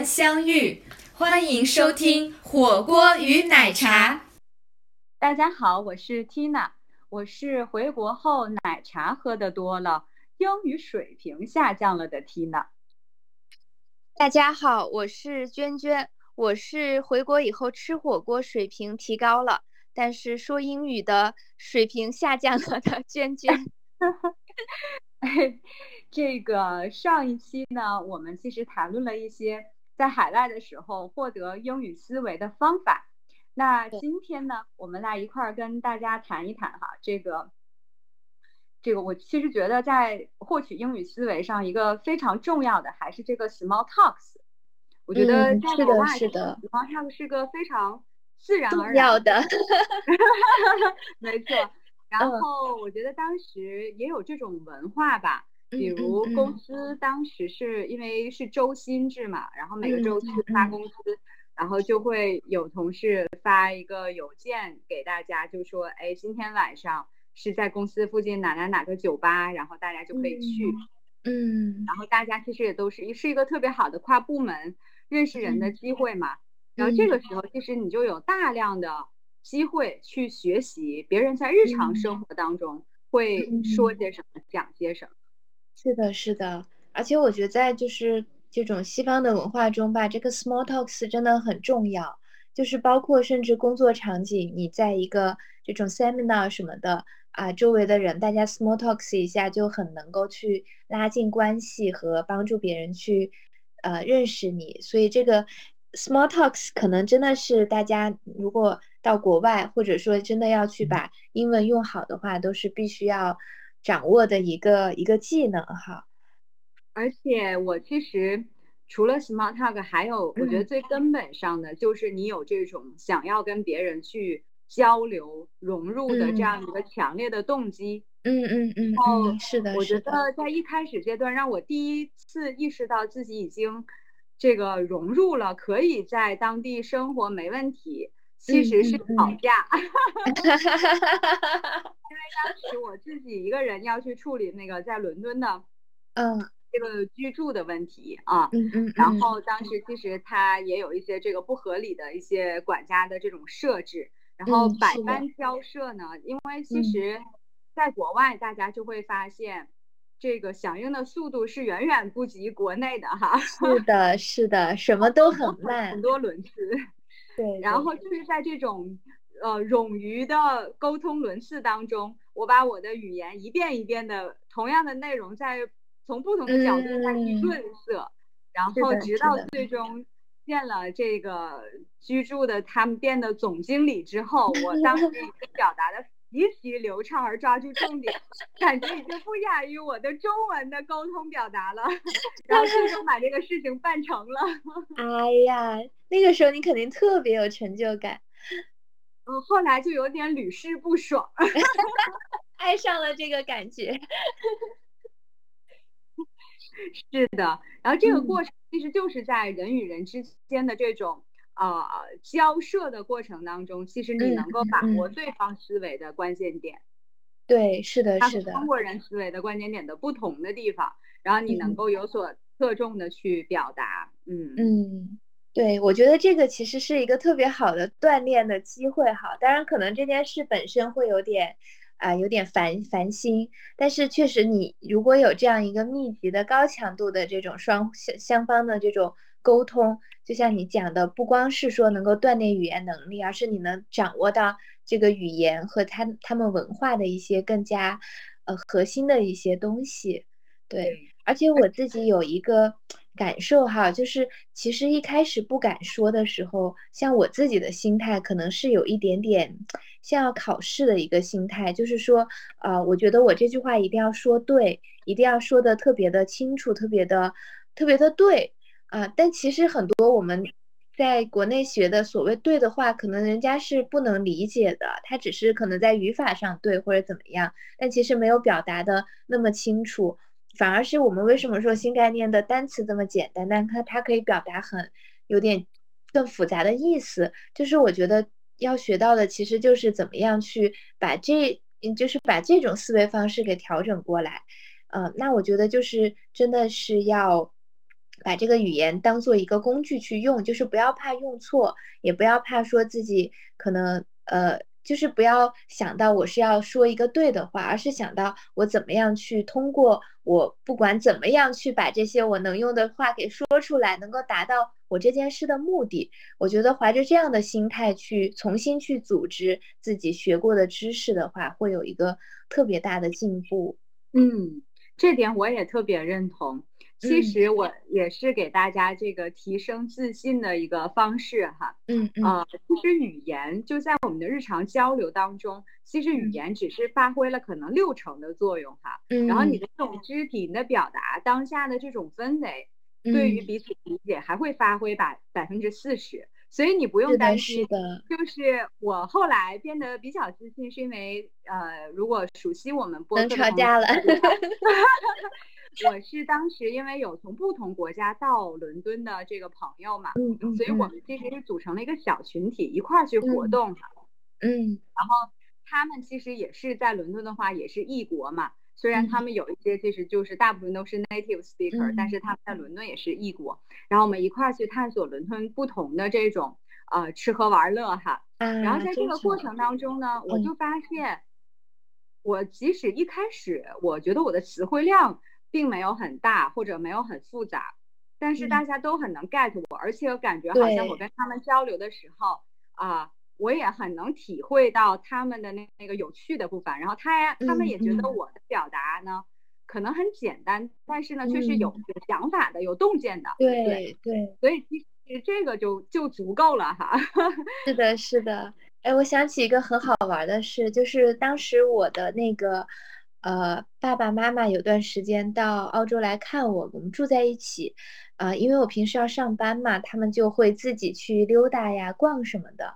相遇。欢迎收听火锅与奶茶。大家好，我是 Tina，我是回国后奶茶喝的多了，英语水平下降了的 Tina。大家好，我是娟娟，我是回国以后吃火锅水平提高了，但是说英语的水平下降了的 娟娟。这个上一期呢，我们其实谈论了一些在海外的时候获得英语思维的方法。那今天呢，我们来一块儿跟大家谈一谈哈，这个，这个我其实觉得在获取英语思维上，一个非常重要的还是这个 small talks。我觉得在国外，small talk 是个非常自然而然的，没错。然后我觉得当时也有这种文化吧，比如公司当时是因为是周薪制嘛，然后每个周去发工资，然后就会有同事发一个邮件给大家，就说，哎，今天晚上是在公司附近哪哪哪个酒吧，然后大家就可以去，嗯，然后大家其实也都是是一个特别好的跨部门认识人的机会嘛，然后这个时候其实你就有大量的。机会去学习别人在日常生活当中会说些什么，讲些什么。是的，是的。而且我觉得在就是这种西方的文化中吧，这个 small talks 真的很重要。就是包括甚至工作场景，你在一个这种 seminar 什么的啊，周围的人大家 small talks 一下，就很能够去拉近关系和帮助别人去呃认识你。所以这个 small talks 可能真的是大家如果。到国外，或者说真的要去把英文用好的话，都是必须要掌握的一个一个技能哈。而且我其实除了 smart talk，还有我觉得最根本上的就是你有这种想要跟别人去交流融入的这样一个强烈的动机。嗯嗯嗯。然后是的，我觉得在一开始阶段，让我第一次意识到自己已经这个融入了，可以在当地生活没问题。其实是吵架，因为当时我自己一个人要去处理那个在伦敦的，嗯，这个居住的问题啊，嗯嗯，然后。当时其实他也有一些这个不合理的一些管家的这种设置，然后百般交涉呢，因为其实在国外大家就会发现，这个响应的速度是远远不及国内的哈，是的，是的，什么都很慢，很多轮次。对，然后。就是在这种呃冗余的沟通轮次当中，我把我的语言一遍一遍的同样的内容，在从不同的角度再去润色，然后直到最终见了这个居住的他们店的总经理之后，我当时已经表达的极其流畅而抓住重点，感觉已经不亚于我的中文的沟通表达了，然后最终把这个事情办成了。哎呀。那个时候你肯定特别有成就感，嗯，后来就有点屡试不爽，爱上了这个感觉。是的，然后这个过程其实就是在人与人之间的这种呃交涉的过程当中，其实你能够把握对方思维的关键点。对，是的，是的。中国人思维的关键点的不同的地方，然后你能够有所侧重的去表达。嗯嗯。对，我觉得这个其实是一个特别好的锻炼的机会哈。当然，可能这件事本身会有点，啊，有点烦烦心。但是确实，你如果有这样一个密集的、高强度的这种双相相方的这种沟通，就像你讲的，不光是说能够锻炼语言能力，而是你能掌握到这个语言和他他们文化的一些更加，呃，核心的一些东西。对，而且我自己有一个。感受哈，就是其实一开始不敢说的时候，像我自己的心态可能是有一点点像要考试的一个心态，就是说，呃，我觉得我这句话一定要说对，一定要说的特别的清楚，特别的特别的对啊。但其实很多我们在国内学的所谓对的话，可能人家是不能理解的，他只是可能在语法上对或者怎么样，但其实没有表达的那么清楚。反而是我们为什么说新概念的单词这么简单，但它它可以表达很有点更复杂的意思。就是我觉得要学到的其实就是怎么样去把这，就是把这种思维方式给调整过来。嗯，那我觉得就是真的是要把这个语言当做一个工具去用，就是不要怕用错，也不要怕说自己可能呃。就是不要想到我是要说一个对的话，而是想到我怎么样去通过我不管怎么样去把这些我能用的话给说出来，能够达到我这件事的目的。我觉得怀着这样的心态去重新去组织自己学过的知识的话，会有一个特别大的进步。嗯，这点我也特别认同。其实我也是给大家这个提升自信的一个方式哈，嗯嗯。啊，其实语言就在我们的日常交流当中，其实语言只是发挥了可能六成的作用哈，嗯，然后你的这种肢体你的表达，当下的这种氛围，对于。彼此理解还会发挥百百分之四十，所以你不用担心，是的，就是我后来变得比较自信，是因为呃，如果熟悉我们播能吵架了。我是当时因为有从不同国家到伦敦的这个朋友嘛，嗯嗯，所以我们其实是组成了一个小群体，一块儿去活动。嗯，然后他们其实也是在伦敦的话，也是异国嘛。虽然他们有一些其实就是大部分都是 native speaker，但是他们在伦敦也是异国。然后我们一块儿去探索伦敦不同的这种呃吃喝玩乐哈。然后在这个过程当中呢，我就发现，我即使一开始我觉得我的词汇量。并没有很大或者没有很复杂，但是大家都很能 get 我，而且我感觉好像我跟他们交流的时候啊，我也很能体会到他们的那那个有趣的部分，然后他他们也觉得我的表达呢可能很简单，但是呢却是有有想法的、有洞见的。对对，所以其实这个就就足够了哈。是的，是的。哎，我想起一个很好玩的事，就是当时我的那个。呃，爸爸妈妈有段时间到澳洲来看我，我们住在一起。啊，因为我平时要上班嘛，他们就会自己去溜达呀、逛什么的。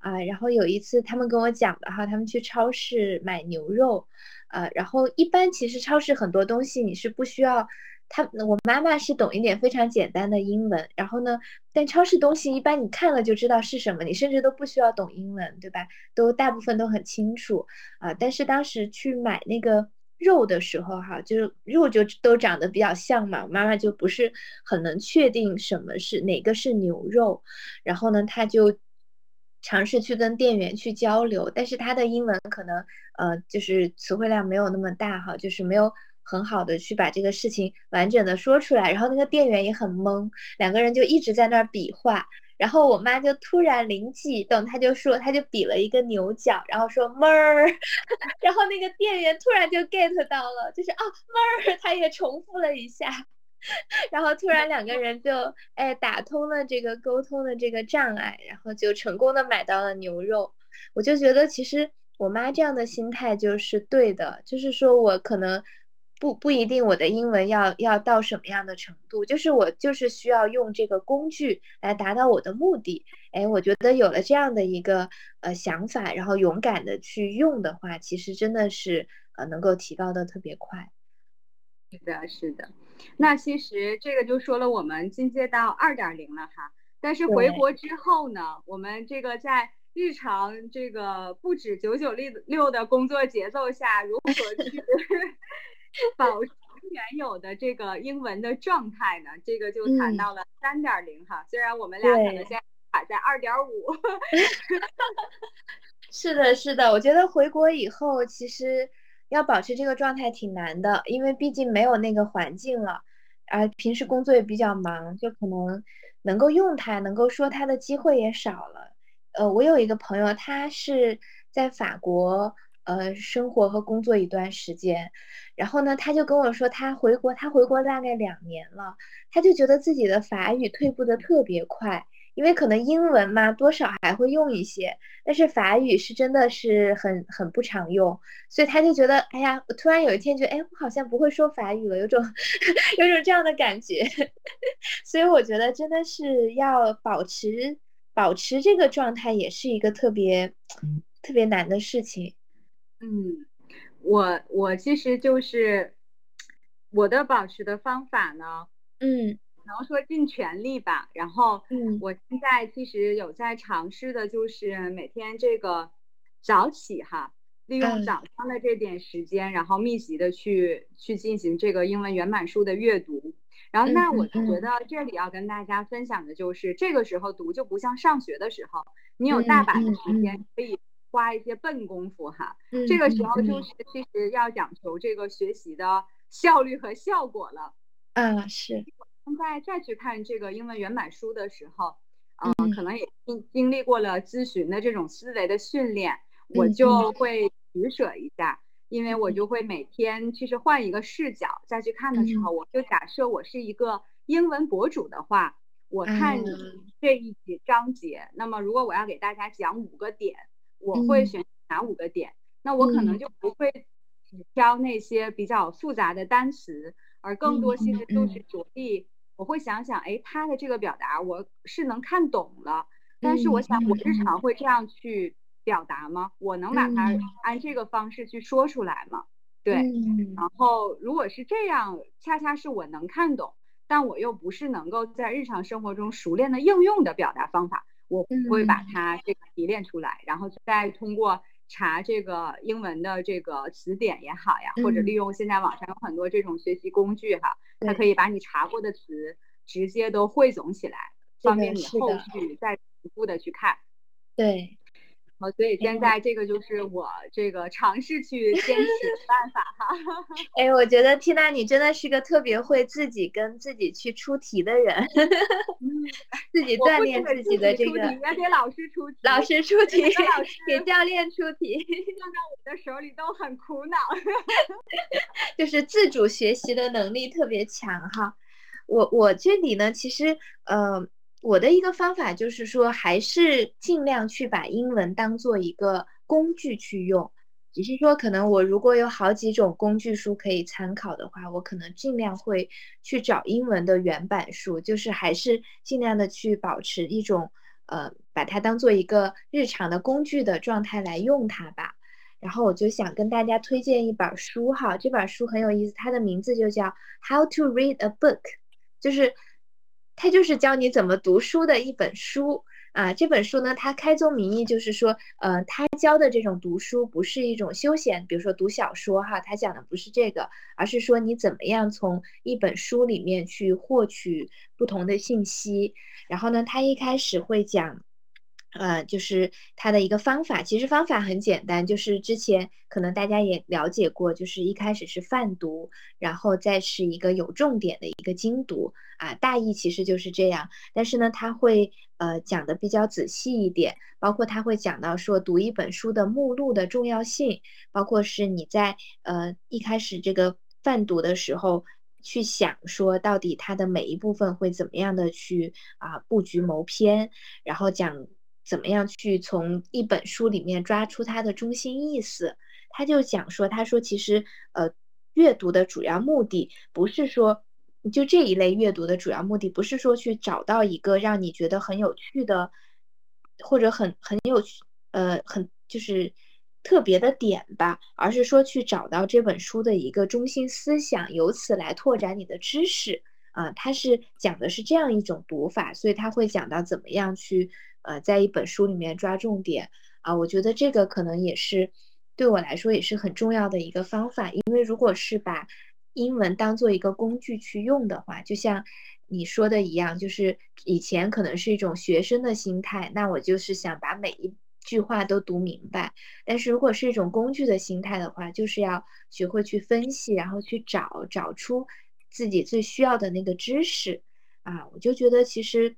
啊，然后有一次他们跟我讲的哈，他们去超市买牛肉。啊，然后一般其实超市很多东西你是不需要。他我妈妈是懂一点非常简单的英文，然后呢，但超市东西一般你看了就知道是什么，你甚至都不需要懂英文，对吧？都大部分都很清楚啊。但是当时去买那个肉的时候，哈，就是肉就都长得比较像嘛，我妈妈就不是很能确定什么是哪个是牛肉，然后呢，她就尝试去跟店员去交流，但是他的英文可能呃就是词汇量没有那么大哈，就是没有。很好的去把这个事情完整的说出来，然后那个店员也很懵，两个人就一直在那儿比划，然后我妈就突然灵机一动，她就说，她就比了一个牛角，然后说妹儿，然后那个店员突然就 get 到了，就是啊妹儿，他也重复了一下，然后突然两个人就哎打通了这个沟通的这个障碍，然后就成功的买到了牛肉，我就觉得其实我妈这样的心态就是对的，就是说我可能。不不一定，我的英文要要到什么样的程度？就是我就是需要用这个工具来达到我的目的。哎，我觉得有了这样的一个呃想法，然后勇敢的去用的话，其实真的是呃能够提高的特别快。是的，是的。那其实这个就说了我们进阶到二点零了哈。但是回国之后呢，我们这个在日常这个不止九九六六的工作节奏下，如何去？保持原有的这个英文的状态呢？这个就谈到了三点零哈。虽然我们俩可能现在卡在二点五。是的，是的。我觉得回国以后，其实要保持这个状态挺难的，因为毕竟没有那个环境了，而平时工作也比较忙，就可能能够用它、能够说它的机会也少了。呃，我有一个朋友，他是在法国。呃，生活和工作一段时间，然后呢，他就跟我说，他回国，他回国大概两年了，他就觉得自己的法语退步的特别快，因为可能英文嘛，多少还会用一些，但是法语是真的是很很不常用，所以他就觉得，哎呀，我突然有一天觉得，哎，我好像不会说法语了，有种 有种这样的感觉，所以我觉得真的是要保持保持这个状态，也是一个特别特别难的事情。嗯，我我其实就是我的保持的方法呢，嗯，能说尽全力吧。然后，嗯，我现在其实有在尝试的，就是每天这个早起哈，利用早上的这点时间，然后密集的去去进行这个英文原版书的阅读。然后，那我觉得这里要跟大家分享的就是，这个时候读就不像上学的时候，你有大把的时间可以花一些笨功夫哈。这个时候就是其实要讲求这个学习的效率和效果了。嗯，是。现在再去看这个英文原版书的时候，嗯，可能也经经历过了咨询的这种思维的训练，我就会取舍一下。因为我就会每天其实换一个视角再去看的时候，我就假设我是一个英文博主的话，我看这一节章节，那么如果我要给大家讲五个点，我会选哪五个点？那我可能就不会只挑那些比较复杂的单词，而更多其实就是着力，我会想想，哎，他的这个表达我是能看懂了，但是我想我日常会这样去。表达吗？我能把它按这个方式去说出来吗？对，然后如果是这样，恰恰是我能看懂，但我又不是能够在日常生活中熟练的应用的表达方法，我会把它这个提炼出来，然后再通过查这个英文的这个词典也好呀，或者利用现在网上有很多这种学习工具哈，它可以把你查过的词直接都汇总起来，方便你后续再逐步的去看。对。所以现在这个就是我这个尝试去坚持的 办法哈。哎，我觉得缇娜你真的是个特别会自己跟自己去出题的人，自己锻炼自己的这个。要给老师出题。老师出题，给教练出题，放到我的手里都很苦恼。就是自主学习的能力特别强哈。我我这里呢，其实呃。我的一个方法就是说，还是尽量去把英文当做一个工具去用。只是说，可能我如果有好几种工具书可以参考的话，我可能尽量会去找英文的原版书，就是还是尽量的去保持一种呃，把它当做一个日常的工具的状态来用它吧。然后我就想跟大家推荐一本书哈，这本书很有意思，它的名字就叫《How to Read a Book》，就是。它就是教你怎么读书的一本书啊！这本书呢，它开宗明义就是说，呃，它教的这种读书不是一种休闲，比如说读小说哈，它讲的不是这个，而是说你怎么样从一本书里面去获取不同的信息。然后呢，它一开始会讲。呃，就是它的一个方法，其实方法很简单，就是之前可能大家也了解过，就是一开始是泛读，然后再是一个有重点的一个精读啊，大意其实就是这样。但是呢，他会呃讲的比较仔细一点，包括他会讲到说读一本书的目录的重要性，包括是你在呃一开始这个泛读的时候去想说到底它的每一部分会怎么样的去啊布局谋篇，然后讲。怎么样去从一本书里面抓出它的中心意思？他就讲说，他说其实呃，阅读的主要目的不是说，就这一类阅读的主要目的不是说去找到一个让你觉得很有趣的，或者很很有趣呃很就是特别的点吧，而是说去找到这本书的一个中心思想，由此来拓展你的知识啊。他是讲的是这样一种读法，所以他会讲到怎么样去。呃，在一本书里面抓重点啊，我觉得这个可能也是对我来说也是很重要的一个方法。因为如果是把英文当做一个工具去用的话，就像你说的一样，就是以前可能是一种学生的心态，那我就是想把每一句话都读明白。但是如果是一种工具的心态的话，就是要学会去分析，然后去找找出自己最需要的那个知识啊。我就觉得其实，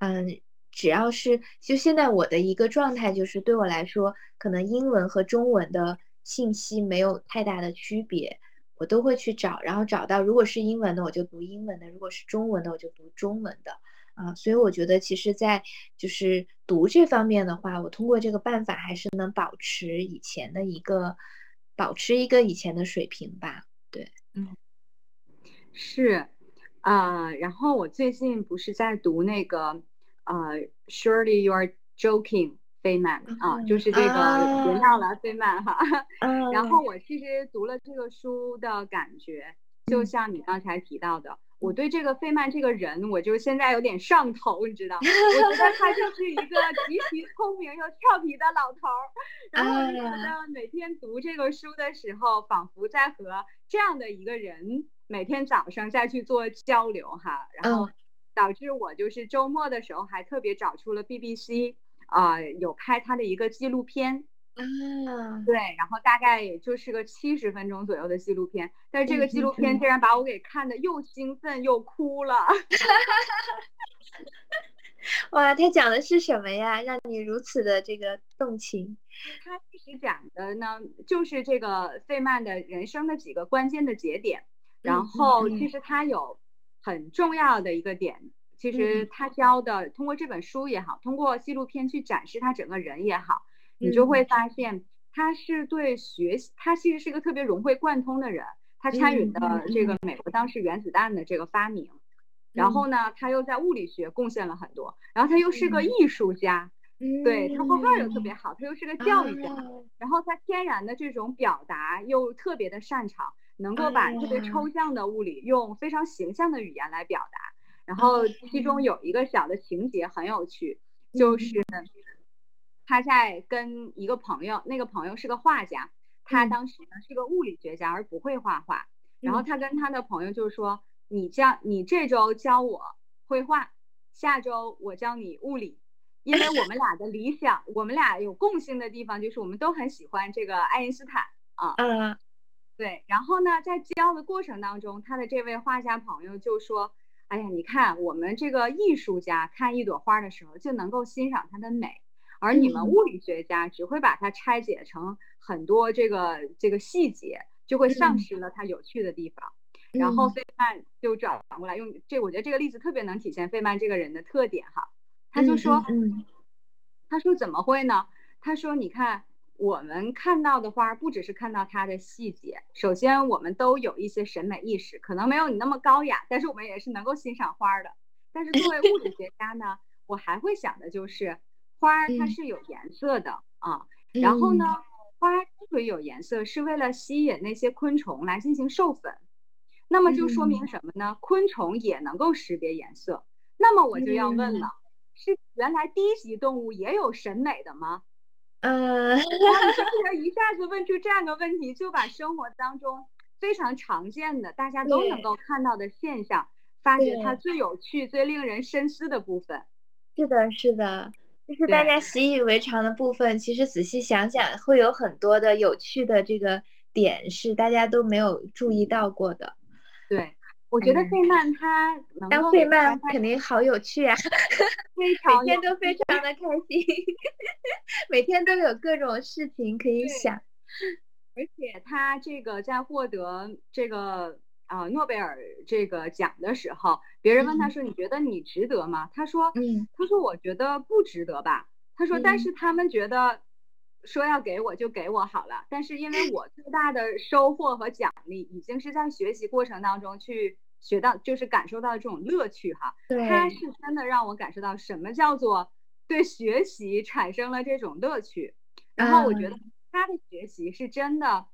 嗯。只要是就现在我的一个状态，就是对我来说，可能英文和中文的信息没有太大的区别，我都会去找，然后找到，如果是英文的，我就读英文的；如果是中文的，我就读中文的。啊，所以我觉得，其实，在就是读这方面的话，我通过这个办法，还是能保持以前的一个，保持一个以前的水平吧。对，嗯，是，啊，然后我最近不是在读那个。啊，Surely you are joking，费曼啊，就是这个别闹了，费曼哈。然后我其实读了这个书的感觉，就像你刚才提到的，我对这个费曼这个人，我就现在有点上头，你知道？我觉得他就是一个极其聪明又俏皮的老头儿。然后我觉得每天读这个书的时候，仿佛在和这样的一个人每天早上再去做交流哈，然后导致我就是周末的时候还特别找出了 BBC 啊有拍他的一个纪录片。啊，对，然后大概也就是个七十分钟左右的纪录片，但是这个纪录片竟然把我给看的又兴奋又哭了。哇，他讲的是什么呀？让你如此的这个动情？他其实讲的呢，就是这个费曼的人生的几个关键的节点。然后其实他有很重要的一个点，其实他教的，通过这本书也好，通过纪录片去展示他整个人也好。你就会发现，他是对学习，他其实是一个特别融会贯通的人。他参与的这个美国当时原子弹的这个发明，然后呢，他又在物理学贡献了很多，然后他又是个艺术家，对他画画又特别。好，他又是个教育家，然后他天然的这种表达又特别的擅长，能够把特别抽象的物理用非常形象的语言来表达。然后其中有一个小的情节很有趣，就是。他在跟一个朋友，那个朋友是个画家，他当时呢是个物理学家而不会画画。然后他跟他的朋友就说：“你教你这周教我绘画，下周我教你物理，因为我们俩的理想，我们俩有共性的地方就是我们都很喜欢这个爱因斯坦啊。”嗯，对。然后呢，在教的过程当中，他的这位画家朋友就说：“哎呀，你看我们这个艺术家看一朵花的时候就能够欣赏它的美。”而你们物理学家只会把它拆解成很多这个这个细节，就会丧失了它有趣的地方。然后费曼就转过来用这，我觉得这个例子特别能体现费曼这个人的特点哈。他就说，他说怎么会呢？他说你看我们看到的花，不只是看到它的细节，首先我们都有一些审美意识，可能没有你那么高雅，但是我们也是能够欣赏花的。但是作为物理学家呢，我还会想的就是。花它是有颜色的啊，然后呢，花之所以有颜色，是为了吸引那些昆虫来进行授粉。那么就说明什么呢？昆虫也能够识别颜色。那么我就要问了，是原来低级动物也有审美的吗？呃，一下子问出这样的问题，就把生活当中非常常见的、大家都能够看到的现象，发掘它最有趣、最令人深思的部分？是的，是的。就是大家习以为常的部分，其实仔细想想，会有很多的有趣的这个点是大家都没有注意到过的。对，我觉得费曼他当费曼肯定好有趣啊，非常每天都非常的开心，每天都有各种事情可以想，而且他这个在获得这个。啊，诺贝尔这个奖的时候，别人问他说：“你觉得你值得吗？”他说：“嗯，他说我觉得不值得吧。”他说：“但是他们觉得说要给我就给我好了。但是因为我最大的收获和奖励，已经是在学习过程当中去学到，就是感受到这种乐趣哈。他是真的让我感受到什么叫做对学习产生了这种乐趣。然后我觉得他的学习是真的。”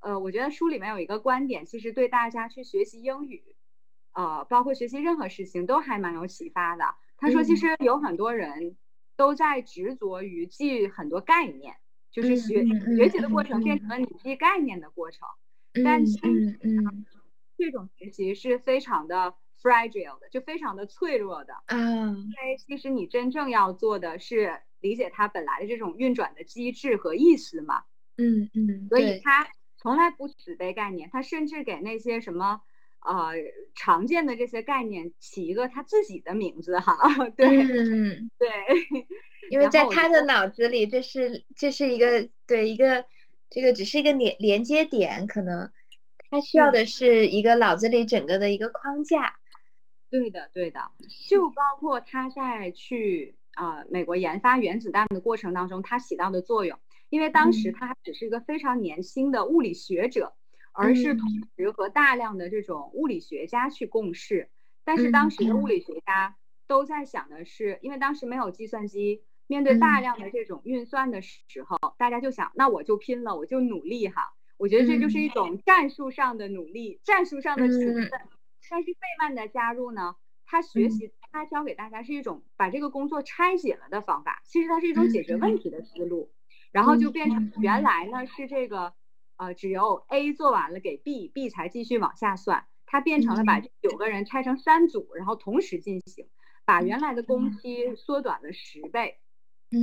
呃，我觉得书里面有一个观点，其实对大家去学习英语，呃，包括学习任何事情都还蛮有启发的。他说，其实有很多人都在执着于记很多概念，就是学学习的过程变成了你记概念的过程。但是，嗯，这种学习是非常的 fragile 的，就非常的脆弱的。嗯，因为其实你真正要做的是理解它本来的这种运转的机制和意思嘛。嗯嗯，所以它。从来不死背概念，他甚至给那些什么，呃，常见的这些概念起一个他自己的名字哈。对对，因 为在他的脑子里，这是这是一个对一个这个只是一个连连接点，可能他需要的是一个脑子里整个的一个框架。对的，对的，就包括他在去啊美国研发原子弹的过程当中，他起到的作用。因为当时他只是一个非常年轻的物理学者，而是同时和大量的这种物理学家去共事。但是当时的物理学家都在想的是，因为当时没有计算机，面对大量的这种运算的时候，大家就想，那我就拼了，我就努力哈。我觉得这就是一种战术上的努力，战术上的勤奋。但是费曼的加入呢，他学习他教给大家是一种把这个工作拆解了的方法，其实它是一种解决问题的思路。然后就变成原来呢是这个，呃，只有 A 做完了给 B，B 才继续往下算。它变成了把这九个人拆成三组，然后同时进行，把原来的工期缩短了十倍。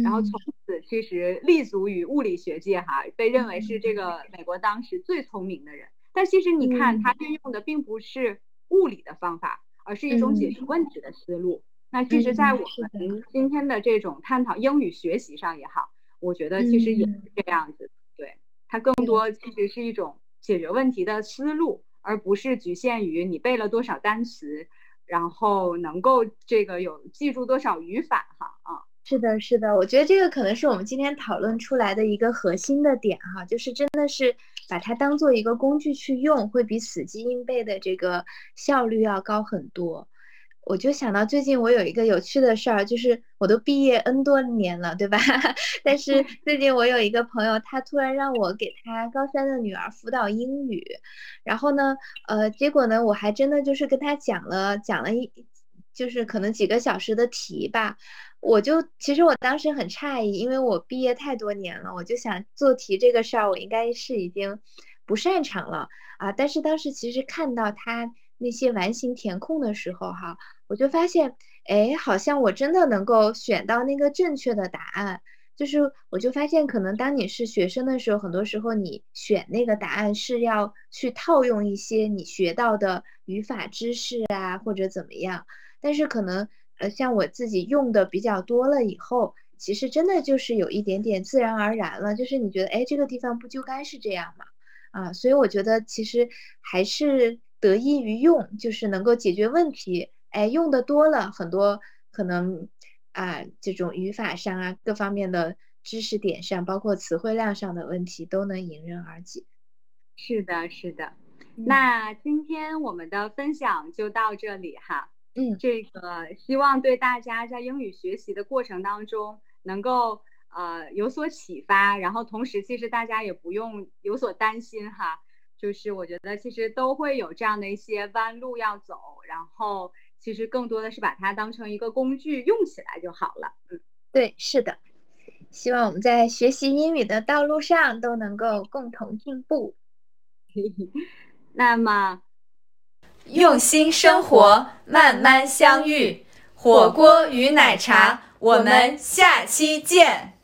然后从此其实立足于物理学界哈，被认为是这个美国当时最聪明的人。但其实你看，他运用的并不是物理的方法，而是一种解决问题的思路。那其实，在我们今天的这种探讨英语学习上也好，我觉得其实也是这样子。对，它更多其实是一种解决问题的思路，而不是局限于你背了多少单词，然后能够这个有记住多少语法哈啊。是的，是的，我觉得这个可能是我们今天讨论出来的一个核心的点哈，就是真的是把它当做一个工具去用，会比死记硬背的这个效率要高很多。我就想到最近我有一个有趣的事儿，就是我都毕业 N 多年了，对吧？但是 最近我有一个朋友，他突然让我给他高三的女儿辅导英语，然后呢，呃，结果呢，我还真的就是跟他讲了讲了一，就是可能几个小时的题吧。我就其实我当时很诧异，因为我毕业太多年了，我就想做题这个事儿，我应该是已经不擅长了啊。但是当时其实看到他那些完形填空的时候，哈，我就发现，哎，好像我真的能够选到那个正确的答案。就是我就发现，可能当你是学生的时候，很多时候你选那个答案是要去套用一些你学到的语法知识啊，或者怎么样。但是可能。呃，像我自己用的比较多了以后，其实真的就是有一点点自然而然了，就是你觉得，哎，这个地方不就该是这样吗？啊，所以我觉得其实还是得益于用，就是能够解决问题。哎，用的多了，很多可能啊，这种语法上啊，各方面的知识点上，包括词汇量上的问题，都能迎刃而解。是的，是的。那今天我们的分享就到这里哈。嗯，这个希望对大家在英语学习的过程当中能够呃有所启发，然后同时其实大家也不用有所担心哈，就是我觉得其实都会有这样的一些弯路要走，然后其实更多的是把它当成一个工具用起来就好了。嗯，对，是的，希望我们在学习英语的道路上都能够共同进步。那么。用心生活，慢慢相遇。火锅与奶茶，我们下期见。